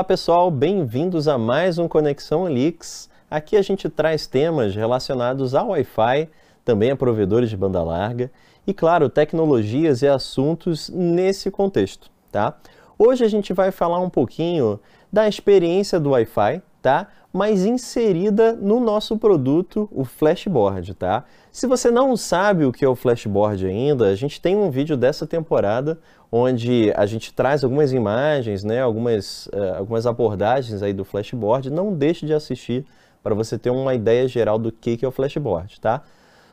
Olá pessoal, bem-vindos a mais um Conexão Elix. Aqui a gente traz temas relacionados ao Wi-Fi, também a provedores de banda larga e, claro, tecnologias e assuntos nesse contexto, tá? Hoje a gente vai falar um pouquinho da experiência do Wi-Fi, tá? Mas inserida no nosso produto, o Flashboard, tá? Se você não sabe o que é o Flashboard ainda, a gente tem um vídeo dessa temporada onde a gente traz algumas imagens, né, algumas, uh, algumas abordagens aí do Flashboard. Não deixe de assistir para você ter uma ideia geral do que, que é o Flashboard, tá?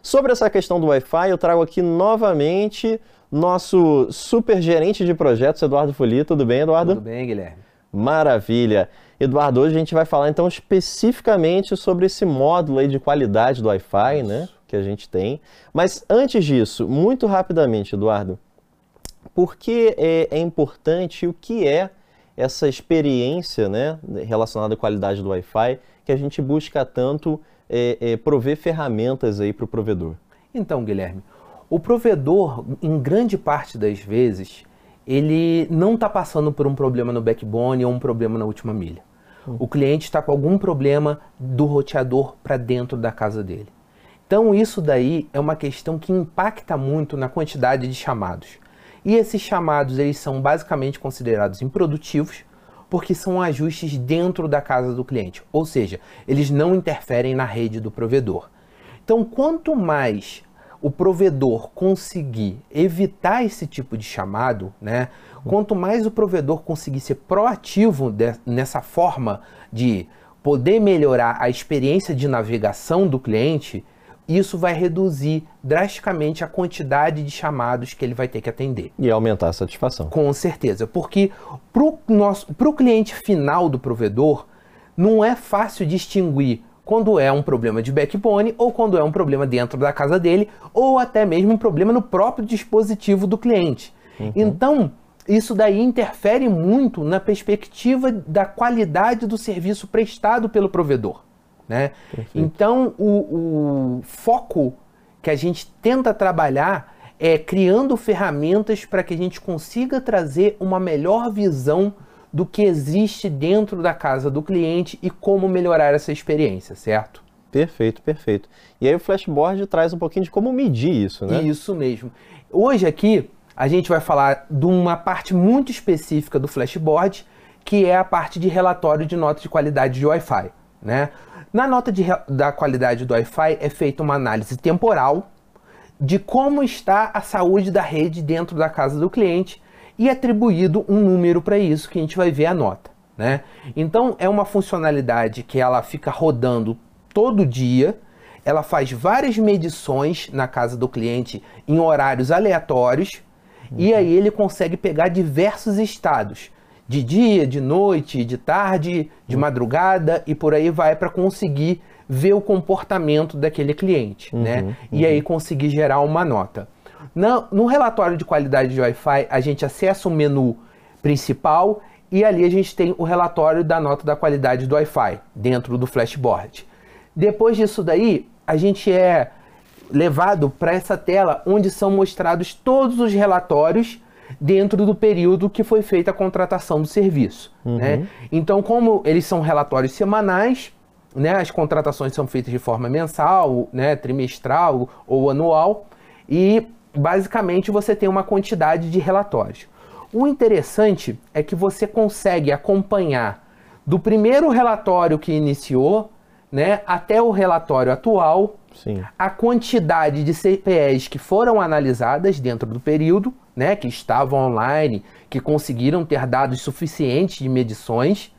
Sobre essa questão do Wi-Fi, eu trago aqui novamente nosso super gerente de projetos, Eduardo Folia. Tudo bem, Eduardo? Tudo bem, Guilherme. Maravilha. Eduardo, hoje a gente vai falar então especificamente sobre esse módulo aí de qualidade do Wi-Fi, né, que a gente tem. Mas antes disso, muito rapidamente, Eduardo, por que é, é importante o que é essa experiência né, relacionada à qualidade do Wi-Fi que a gente busca tanto é, é, prover ferramentas aí para o provedor? Então, Guilherme, o provedor, em grande parte das vezes, ele não está passando por um problema no backbone ou um problema na última milha. Hum. O cliente está com algum problema do roteador para dentro da casa dele. Então, isso daí é uma questão que impacta muito na quantidade de chamados. E esses chamados eles são basicamente considerados improdutivos porque são ajustes dentro da casa do cliente, ou seja, eles não interferem na rede do provedor. Então, quanto mais o provedor conseguir evitar esse tipo de chamado, né? Quanto mais o provedor conseguir ser proativo de, nessa forma de poder melhorar a experiência de navegação do cliente, isso vai reduzir drasticamente a quantidade de chamados que ele vai ter que atender. E aumentar a satisfação. Com certeza, porque para o cliente final do provedor, não é fácil distinguir quando é um problema de backbone ou quando é um problema dentro da casa dele ou até mesmo um problema no próprio dispositivo do cliente. Uhum. Então, isso daí interfere muito na perspectiva da qualidade do serviço prestado pelo provedor. Né? Então, o, o foco que a gente tenta trabalhar é criando ferramentas para que a gente consiga trazer uma melhor visão do que existe dentro da casa do cliente e como melhorar essa experiência, certo? Perfeito, perfeito. E aí o Flashboard traz um pouquinho de como medir isso, né? Isso mesmo. Hoje aqui a gente vai falar de uma parte muito específica do Flashboard, que é a parte de relatório de nota de qualidade de Wi-Fi, né? Na nota de, da qualidade do Wi-Fi é feita uma análise temporal de como está a saúde da rede dentro da casa do cliente e atribuído um número para isso que a gente vai ver a nota. Né? Então é uma funcionalidade que ela fica rodando todo dia, ela faz várias medições na casa do cliente em horários aleatórios uhum. e aí ele consegue pegar diversos estados de dia, de noite, de tarde, de uhum. madrugada e por aí vai para conseguir ver o comportamento daquele cliente, uhum, né? Uhum. E aí conseguir gerar uma nota. No, no relatório de qualidade de Wi-Fi, a gente acessa o menu principal e ali a gente tem o relatório da nota da qualidade do Wi-Fi dentro do flashboard. Depois disso daí, a gente é levado para essa tela onde são mostrados todos os relatórios dentro do período que foi feita a contratação do serviço. Uhum. Né? Então, como eles são relatórios semanais, né, as contratações são feitas de forma mensal, né, trimestral ou anual, e basicamente você tem uma quantidade de relatórios. O interessante é que você consegue acompanhar do primeiro relatório que iniciou né, até o relatório atual Sim. a quantidade de CPEs que foram analisadas dentro do período, né, que estavam online, que conseguiram ter dados suficientes de medições,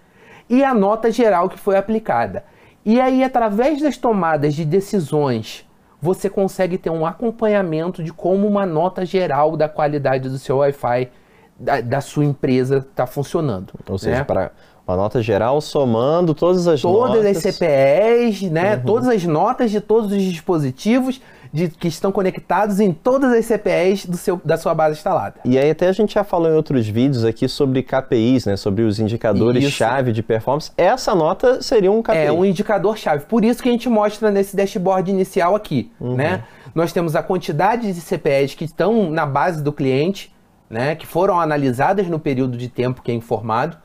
e a nota geral que foi aplicada. E aí, através das tomadas de decisões, você consegue ter um acompanhamento de como uma nota geral da qualidade do seu Wi-Fi da, da sua empresa está funcionando. Ou seja, né? para uma nota geral somando todas as todas notas. as CPEs, né? Uhum. Todas as notas de todos os dispositivos de, que estão conectados em todas as CPEs do seu, da sua base instalada. E aí até a gente já falou em outros vídeos aqui sobre KPIs, né? Sobre os indicadores-chave de performance. Essa nota seria um KPI. É um indicador-chave. Por isso que a gente mostra nesse dashboard inicial aqui, uhum. né? Nós temos a quantidade de CPEs que estão na base do cliente, né? Que foram analisadas no período de tempo que é informado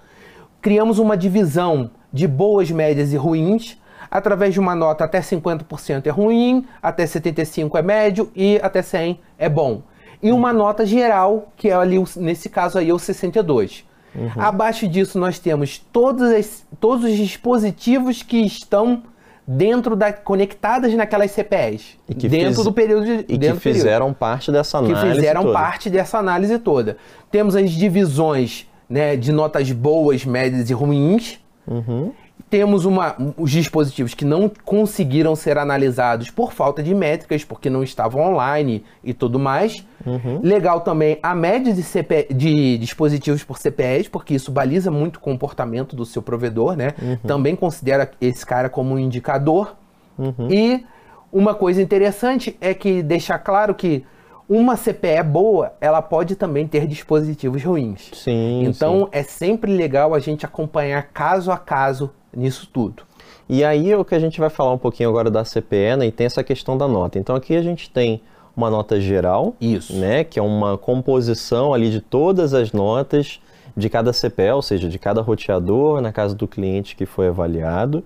criamos uma divisão de boas, médias e ruins, através de uma nota até 50% é ruim, até 75% é médio e até 100% é bom. E uma nota geral, que é ali, nesse caso aí, o 62. Uhum. Abaixo disso, nós temos todos, as, todos os dispositivos que estão dentro da conectadas naquelas CPEs, dentro fiz, do período de, e que fizeram período, parte dessa análise que fizeram toda. parte dessa análise toda. Temos as divisões né, de notas boas, médias e ruins. Uhum temos uma, os dispositivos que não conseguiram ser analisados por falta de métricas, porque não estavam online e tudo mais. Uhum. Legal também a média de, CP, de, dispositivos por CPEs, porque isso baliza muito o comportamento do seu provedor, né? Uhum. Também considera esse cara como um indicador. Uhum. E uma coisa interessante é que deixar claro que uma CPE boa, ela pode também ter dispositivos ruins. Sim. Então sim. é sempre legal a gente acompanhar caso a caso nisso tudo. E aí é o que a gente vai falar um pouquinho agora da CPE, né, e tem essa questão da nota. Então aqui a gente tem uma nota geral, Isso. né, que é uma composição ali de todas as notas de cada CPE, ou seja, de cada roteador na casa do cliente que foi avaliado.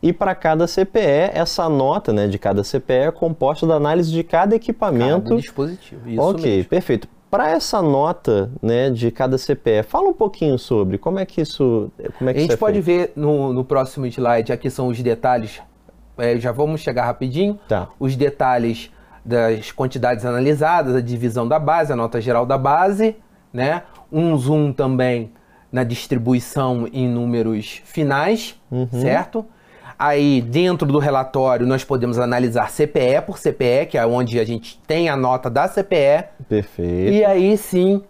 E para cada CPE, essa nota né, de cada CPE é composta da análise de cada equipamento. Cada dispositivo, isso Ok, mesmo. perfeito. Para essa nota né, de cada CPE, fala um pouquinho sobre como é que isso. Como é que a gente é pode feito? ver no, no próximo slide, aqui são os detalhes. É, já vamos chegar rapidinho. Tá. Os detalhes das quantidades analisadas, a divisão da base, a nota geral da base, né? Um zoom também na distribuição em números finais, uhum. certo? Aí, dentro do relatório, nós podemos analisar CPE por CPE, que é onde a gente tem a nota da CPE. Perfeito. E aí sim.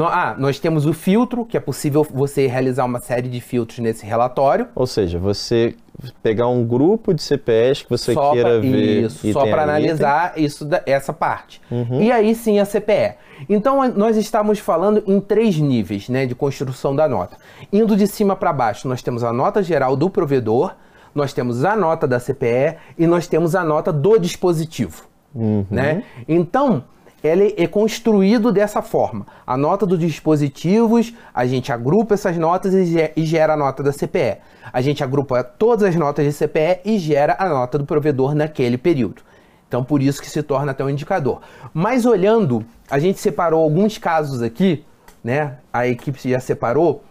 Ah, nós temos o filtro, que é possível você realizar uma série de filtros nesse relatório. Ou seja, você pegar um grupo de CPEs que você só queira pra, ver. Isso, só para analisar isso, essa parte. Uhum. E aí sim a CPE. Então nós estamos falando em três níveis né, de construção da nota. Indo de cima para baixo, nós temos a nota geral do provedor, nós temos a nota da CPE e nós temos a nota do dispositivo. Uhum. Né? Então, ele é construído dessa forma. A nota dos dispositivos, a gente agrupa essas notas e gera a nota da CPE. A gente agrupa todas as notas de CPE e gera a nota do provedor naquele período. Então, por isso que se torna até um indicador. Mas olhando, a gente separou alguns casos aqui, né? A equipe já separou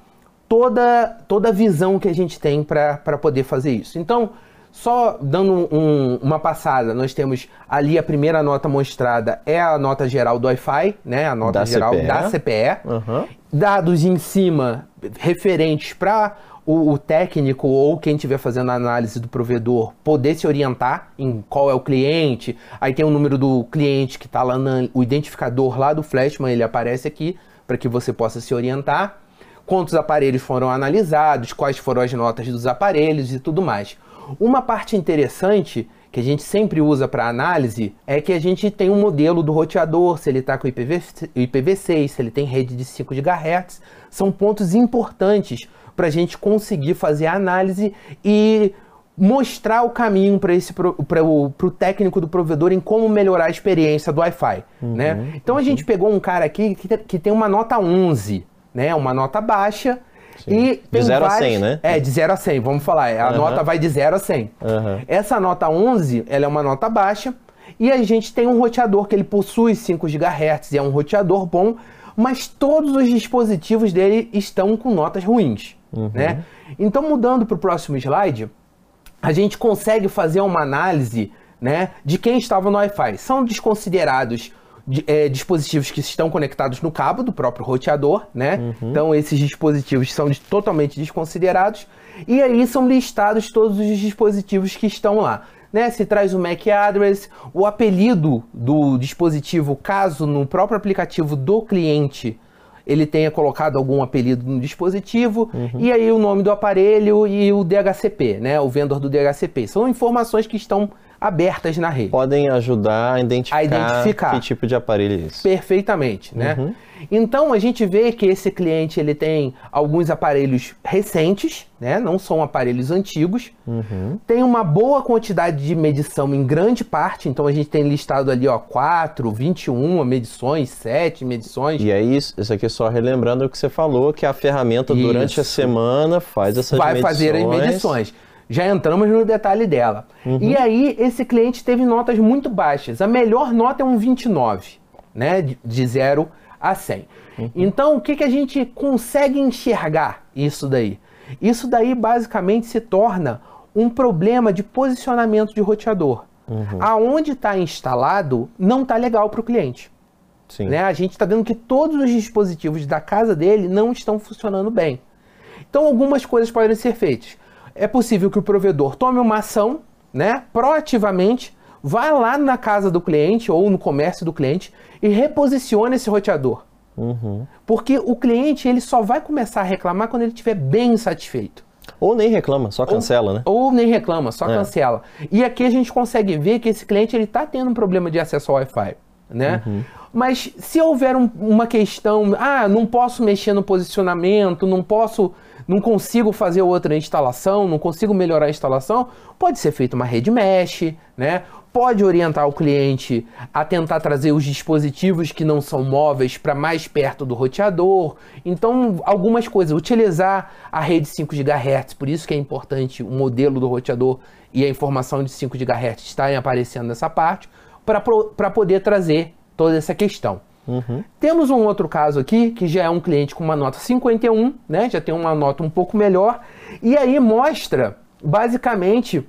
toda, toda a visão que a gente tem para poder fazer isso. Então, só dando um, uma passada, nós temos ali a primeira nota mostrada é a nota geral do Wi-Fi, né? A nota da geral CPE. da CPE. Uhum. Dados em cima referentes para o, o, técnico ou quem estiver fazendo a análise do provedor poder se orientar em qual é o cliente. Aí tem o número do cliente que está lá no o identificador lá do Flashman, ele aparece aqui para que você possa se orientar quantos aparelhos foram analisados, quais foram as notas dos aparelhos e tudo mais. Uma parte interessante que a gente sempre usa para análise é que a gente tem um modelo do roteador, se ele está com IPv, IPv6, se ele tem rede de 5 GHz. São pontos importantes para a gente conseguir fazer a análise e mostrar o caminho para esse para o técnico do provedor em como melhorar a experiência do Wi-Fi, uhum, né? Então a gente pegou um cara aqui que, que tem uma nota 11 né? Uma nota baixa. Sim. E de 0 a 100, né? É, de 0 a 100, vamos falar. A nota vai de 0 a 100. Essa nota 11, ela é uma nota baixa. E a gente tem um roteador que ele possui 5 GHz, é um roteador bom, mas todos os dispositivos dele estão com notas ruins, uhum. né? Então, mudando para o próximo slide, a gente consegue fazer uma análise né, de quem estava no Wi-Fi. São desconsiderados é, dispositivos que estão conectados no cabo do próprio roteador, né? Uhum. Então esses dispositivos são totalmente desconsiderados e aí são listados todos os dispositivos que estão lá. Né, se traz o MAC address, o apelido do dispositivo, caso no próprio aplicativo do cliente ele tenha colocado algum apelido no dispositivo, uhum. e aí o nome do aparelho e o DHCP, né, o vendedor do DHCP. São informações que estão abertas na rede. Podem ajudar a identificar, A identificar. que tipo de aparelho é esse. Perfeitamente, né? Uhum. Então a gente vê que esse cliente ele tem alguns aparelhos recentes, né? Não são aparelhos antigos. Uhum. Tem uma boa quantidade de medição em grande parte, então a gente tem listado ali, ó, 4, 21 medições, 7 medições. E aí, isso isso aqui só relembrando o que você falou, que a ferramenta durante a Isso. semana faz essas vai medições. fazer as medições. Já entramos no detalhe dela. Uhum. E aí, esse cliente teve notas muito baixas. A melhor nota é um 29, né? De- De 0 a 100. Uhum. Então, o que, que a gente consegue enxergar isso daí? Isso daí, basicamente, se torna um problema de posicionamento de roteador. Uhum. Aonde está instalado, não está legal para o cliente. Sim. Né? A gente está vendo que todos os dispositivos da casa dele não estão funcionando bem. Então, algumas coisas podem ser feitas. É possível que o provedor tome uma ação, né, proativamente, vá lá na casa do cliente ou no comércio do cliente e reposicione esse roteador. Uhum. Porque o cliente ele só vai começar a reclamar quando ele estiver bem satisfeito. Ou nem reclama, só cancela, né? Ou nem reclama, só É. cancela. E aqui a gente consegue ver que esse cliente ele está tendo um problema de acesso ao Wi-Fi, né? Uhum. Mas se houver um- uma questão, ah, não posso mexer no posicionamento, não posso, não consigo fazer outra instalação, não consigo melhorar a instalação, pode ser feita uma rede mesh, né? Pode orientar o cliente a tentar trazer os dispositivos que não são móveis para mais perto do roteador. Então, algumas coisas, utilizar a rede 5 GHz, por isso que é importante o modelo do roteador e a informação de 5 GHz estarem aparecendo nessa parte, para poder trazer toda essa questão. Uhum. Temos um outro caso aqui, que já é um cliente com uma nota 51, né? Já tem uma nota um pouco melhor. E aí mostra, basicamente,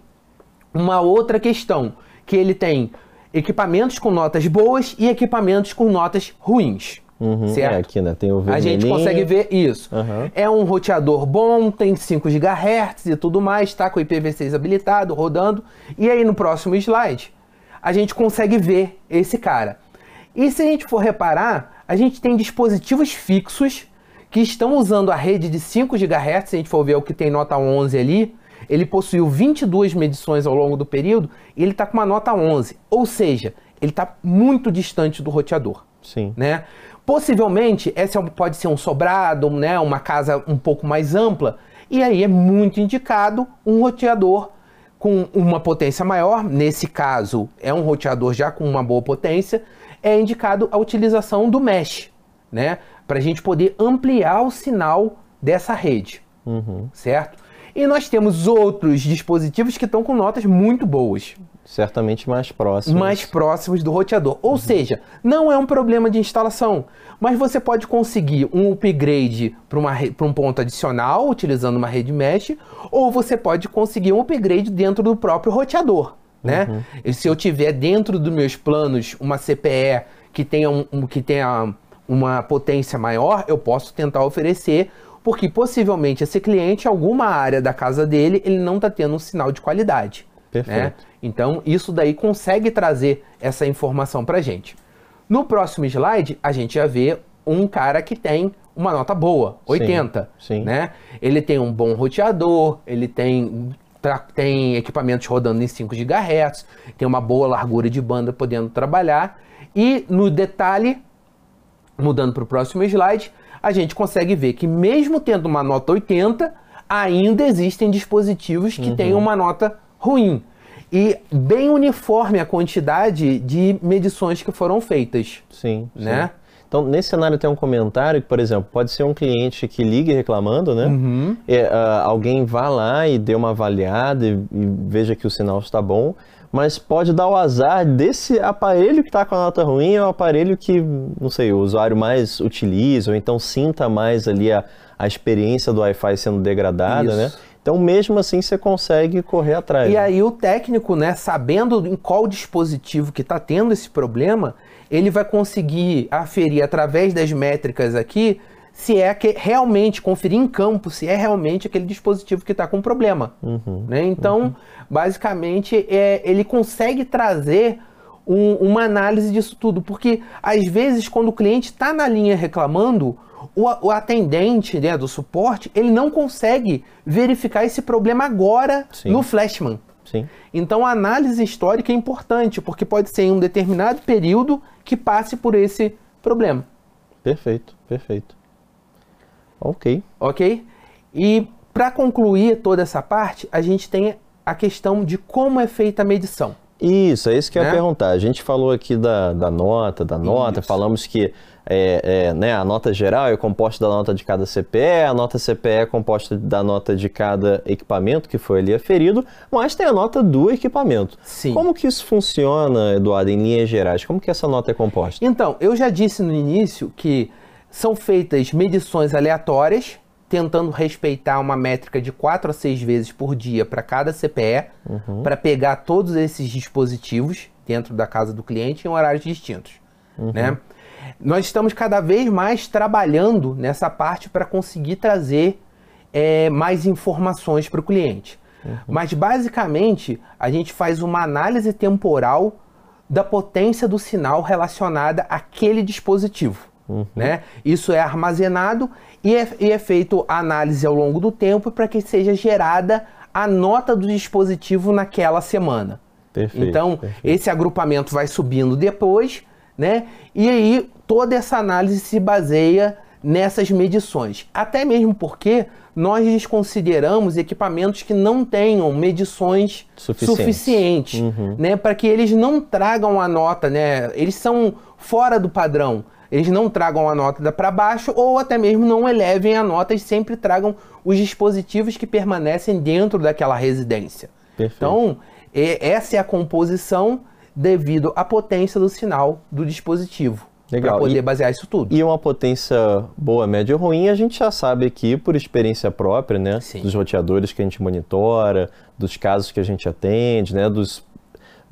uma outra questão. Que ele tem equipamentos com notas boas e equipamentos com notas ruins. Uhum. Certo? É aqui, né? Tem o A gente consegue ver isso. Aham. É um roteador bom, tem 5 GHz e tudo mais, tá com o IPv6 habilitado, rodando. E aí no próximo slide, a gente consegue ver esse cara. E se a gente for reparar, a gente tem dispositivos fixos que estão usando a rede de 5 GHz, se a gente for ver o que tem nota 11 ali, ele possuiu 22 medições ao longo do período e ele está com uma nota 11. Ou seja, ele está muito distante do roteador Sim. né? Possivelmente, esse é pode ser um sobrado, né? uma casa um pouco mais ampla, e aí é muito indicado um roteador com uma potência maior, nesse caso é um roteador já com uma boa potência, é indicado a utilização do mesh, né? Para a gente poder ampliar o sinal dessa rede, Uhum. certo? E nós temos outros dispositivos que estão com notas muito boas, Certamente mais próximo. mais próximos do roteador. Ou seja, não é um problema de instalação, mas você pode conseguir um upgrade para um ponto adicional utilizando uma rede mesh, ou você pode conseguir um upgrade dentro do próprio roteador. Né? E se eu tiver dentro dos meus planos uma CPE que tenha, um, que tenha uma potência maior, eu posso tentar oferecer, porque possivelmente esse cliente, em alguma área da casa dele, ele não está tendo um sinal de qualidade. Né? Perfeito. Então, isso daí consegue trazer essa informação pra gente. No próximo slide, a gente já vê um cara que tem uma nota boa, 80, sim. né? Ele tem um bom roteador, ele tem tem equipamentos rodando em 5 GHz, tem uma boa largura de banda podendo trabalhar e no detalhe mudando para o próximo slide, a gente consegue ver que mesmo tendo uma nota 80, ainda existem dispositivos que têm uma nota ruim. E bem uniforme a quantidade de medições que foram feitas, Sim, sim. Então, nesse cenário tem um comentário que, por exemplo, pode ser um cliente que ligue reclamando, né? Uhum. É, ah, alguém vá lá e dê uma avaliada e, e veja que o sinal está bom, mas pode dar o azar desse aparelho que está com a nota ruim é o aparelho que, não sei, o usuário mais utiliza, ou então sinta mais ali a, a experiência do Wi-Fi sendo degradada, Isso. né? Então, mesmo assim, você consegue correr atrás. E né? aí o técnico, né, sabendo em qual dispositivo que está tendo esse problema, ele vai conseguir aferir através das métricas aqui se é que realmente conferir em campo se é realmente aquele dispositivo que está com problema. Uhum. né? Então, basicamente, é, ele consegue trazer um- uma análise disso tudo, porque às vezes quando o cliente está na linha reclamando, o, o atendente né, do suporte ele não consegue verificar esse problema agora Sim. no Flashman. Sim. Então a análise histórica é importante, porque pode ser em um determinado período que passe por esse problema. Perfeito, perfeito. Ok. Ok? E para concluir toda essa parte, a gente tem a questão de como é feita a medição. Isso, é isso que eu ia né? perguntar. A gente falou aqui da, da nota, da nota, isso. falamos que é, é, né, a nota geral é composta da nota de cada CPE, a nota CPE é composta da nota de cada equipamento que foi ali aferido, mas tem a nota do equipamento. Sim. Como que isso funciona, Eduardo, em linhas gerais? Como que essa nota é composta? Então, eu já disse no início que são feitas medições aleatórias tentando respeitar uma métrica de 4 a 6 vezes por dia para cada CPE, uhum. para pegar todos esses dispositivos dentro da casa do cliente em horários distintos. Uhum. Né? Nós estamos cada vez mais trabalhando nessa parte para conseguir trazer é, mais informações para o cliente. Uhum. Mas basicamente a gente faz uma análise temporal da potência do sinal relacionada àquele dispositivo. Uhum. Né? Isso é armazenado e é, e é feito a análise ao longo do tempo para que seja gerada a nota do dispositivo naquela semana. Perfeito, então, perfeito. esse agrupamento vai subindo depois, né? E aí toda essa análise se baseia nessas medições. Até mesmo porque nós desconsideramos equipamentos que não tenham medições suficientes, suficientes uhum. né, para que eles não tragam a nota, né? Eles são fora do padrão eles não tragam a nota para baixo ou até mesmo não elevem a nota e sempre tragam os dispositivos que permanecem dentro daquela residência. Perfeito. Então, essa é a composição devido à potência do sinal do dispositivo. Para poder e, basear isso tudo. E uma potência boa, média ou ruim, a gente já sabe aqui por experiência própria, né? Sim. Dos roteadores que a gente monitora, dos casos que a gente atende, né? Dos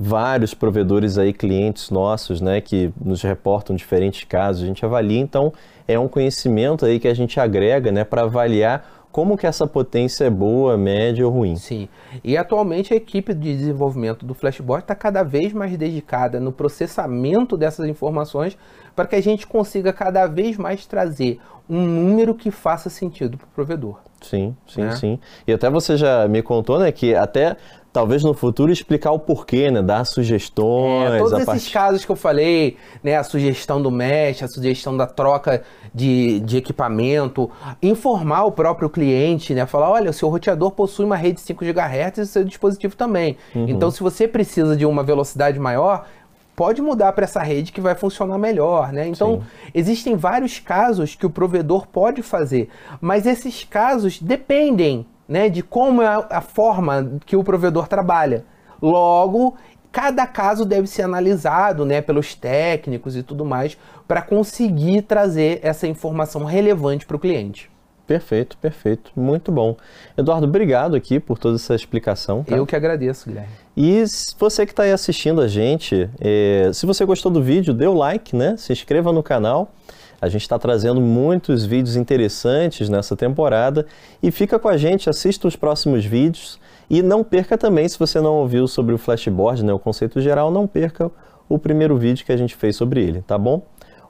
vários provedores aí, clientes nossos, né, que nos reportam diferentes casos, a gente avalia, então é um conhecimento aí que a gente agrega, né, para avaliar como que essa potência é boa, média ou ruim. Sim, e atualmente a equipe de desenvolvimento do Flashboard está cada vez mais dedicada no processamento dessas informações para que a gente consiga cada vez mais trazer um número que faça sentido para o provedor. Sim, sim, né? sim. E até você já me contou, né, que até talvez no futuro explicar o porquê, né? Dar sugestões. É, todos esses part... casos que eu falei, né? A sugestão do mesh, a sugestão da troca de, de equipamento, informar o próprio cliente, né? Falar, olha, o seu roteador possui uma rede 5 GHz e o seu dispositivo também. Uhum. Então, se você precisa de uma velocidade maior, pode mudar para essa rede que vai funcionar melhor, né? Então, Sim. existem vários casos que o provedor pode fazer, mas esses casos dependem né, de como é a, forma que o provedor trabalha. Logo, cada caso deve ser analisado né, pelos técnicos e tudo mais para conseguir trazer essa informação relevante para o cliente. Perfeito, perfeito. Muito bom. Eduardo, obrigado aqui por toda essa explicação. Tá? Eu que agradeço, Guilherme. E você que está aí assistindo a gente, é, se você gostou do vídeo, dê o like, né? Se inscreva no canal. A gente está trazendo muitos vídeos interessantes nessa temporada e fica com a gente, assista os próximos vídeos e não perca também, se você não ouviu sobre o flashboard, né, o conceito geral, não perca o primeiro vídeo que a gente fez sobre ele, tá bom?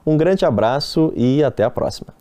Um grande abraço e até a próxima.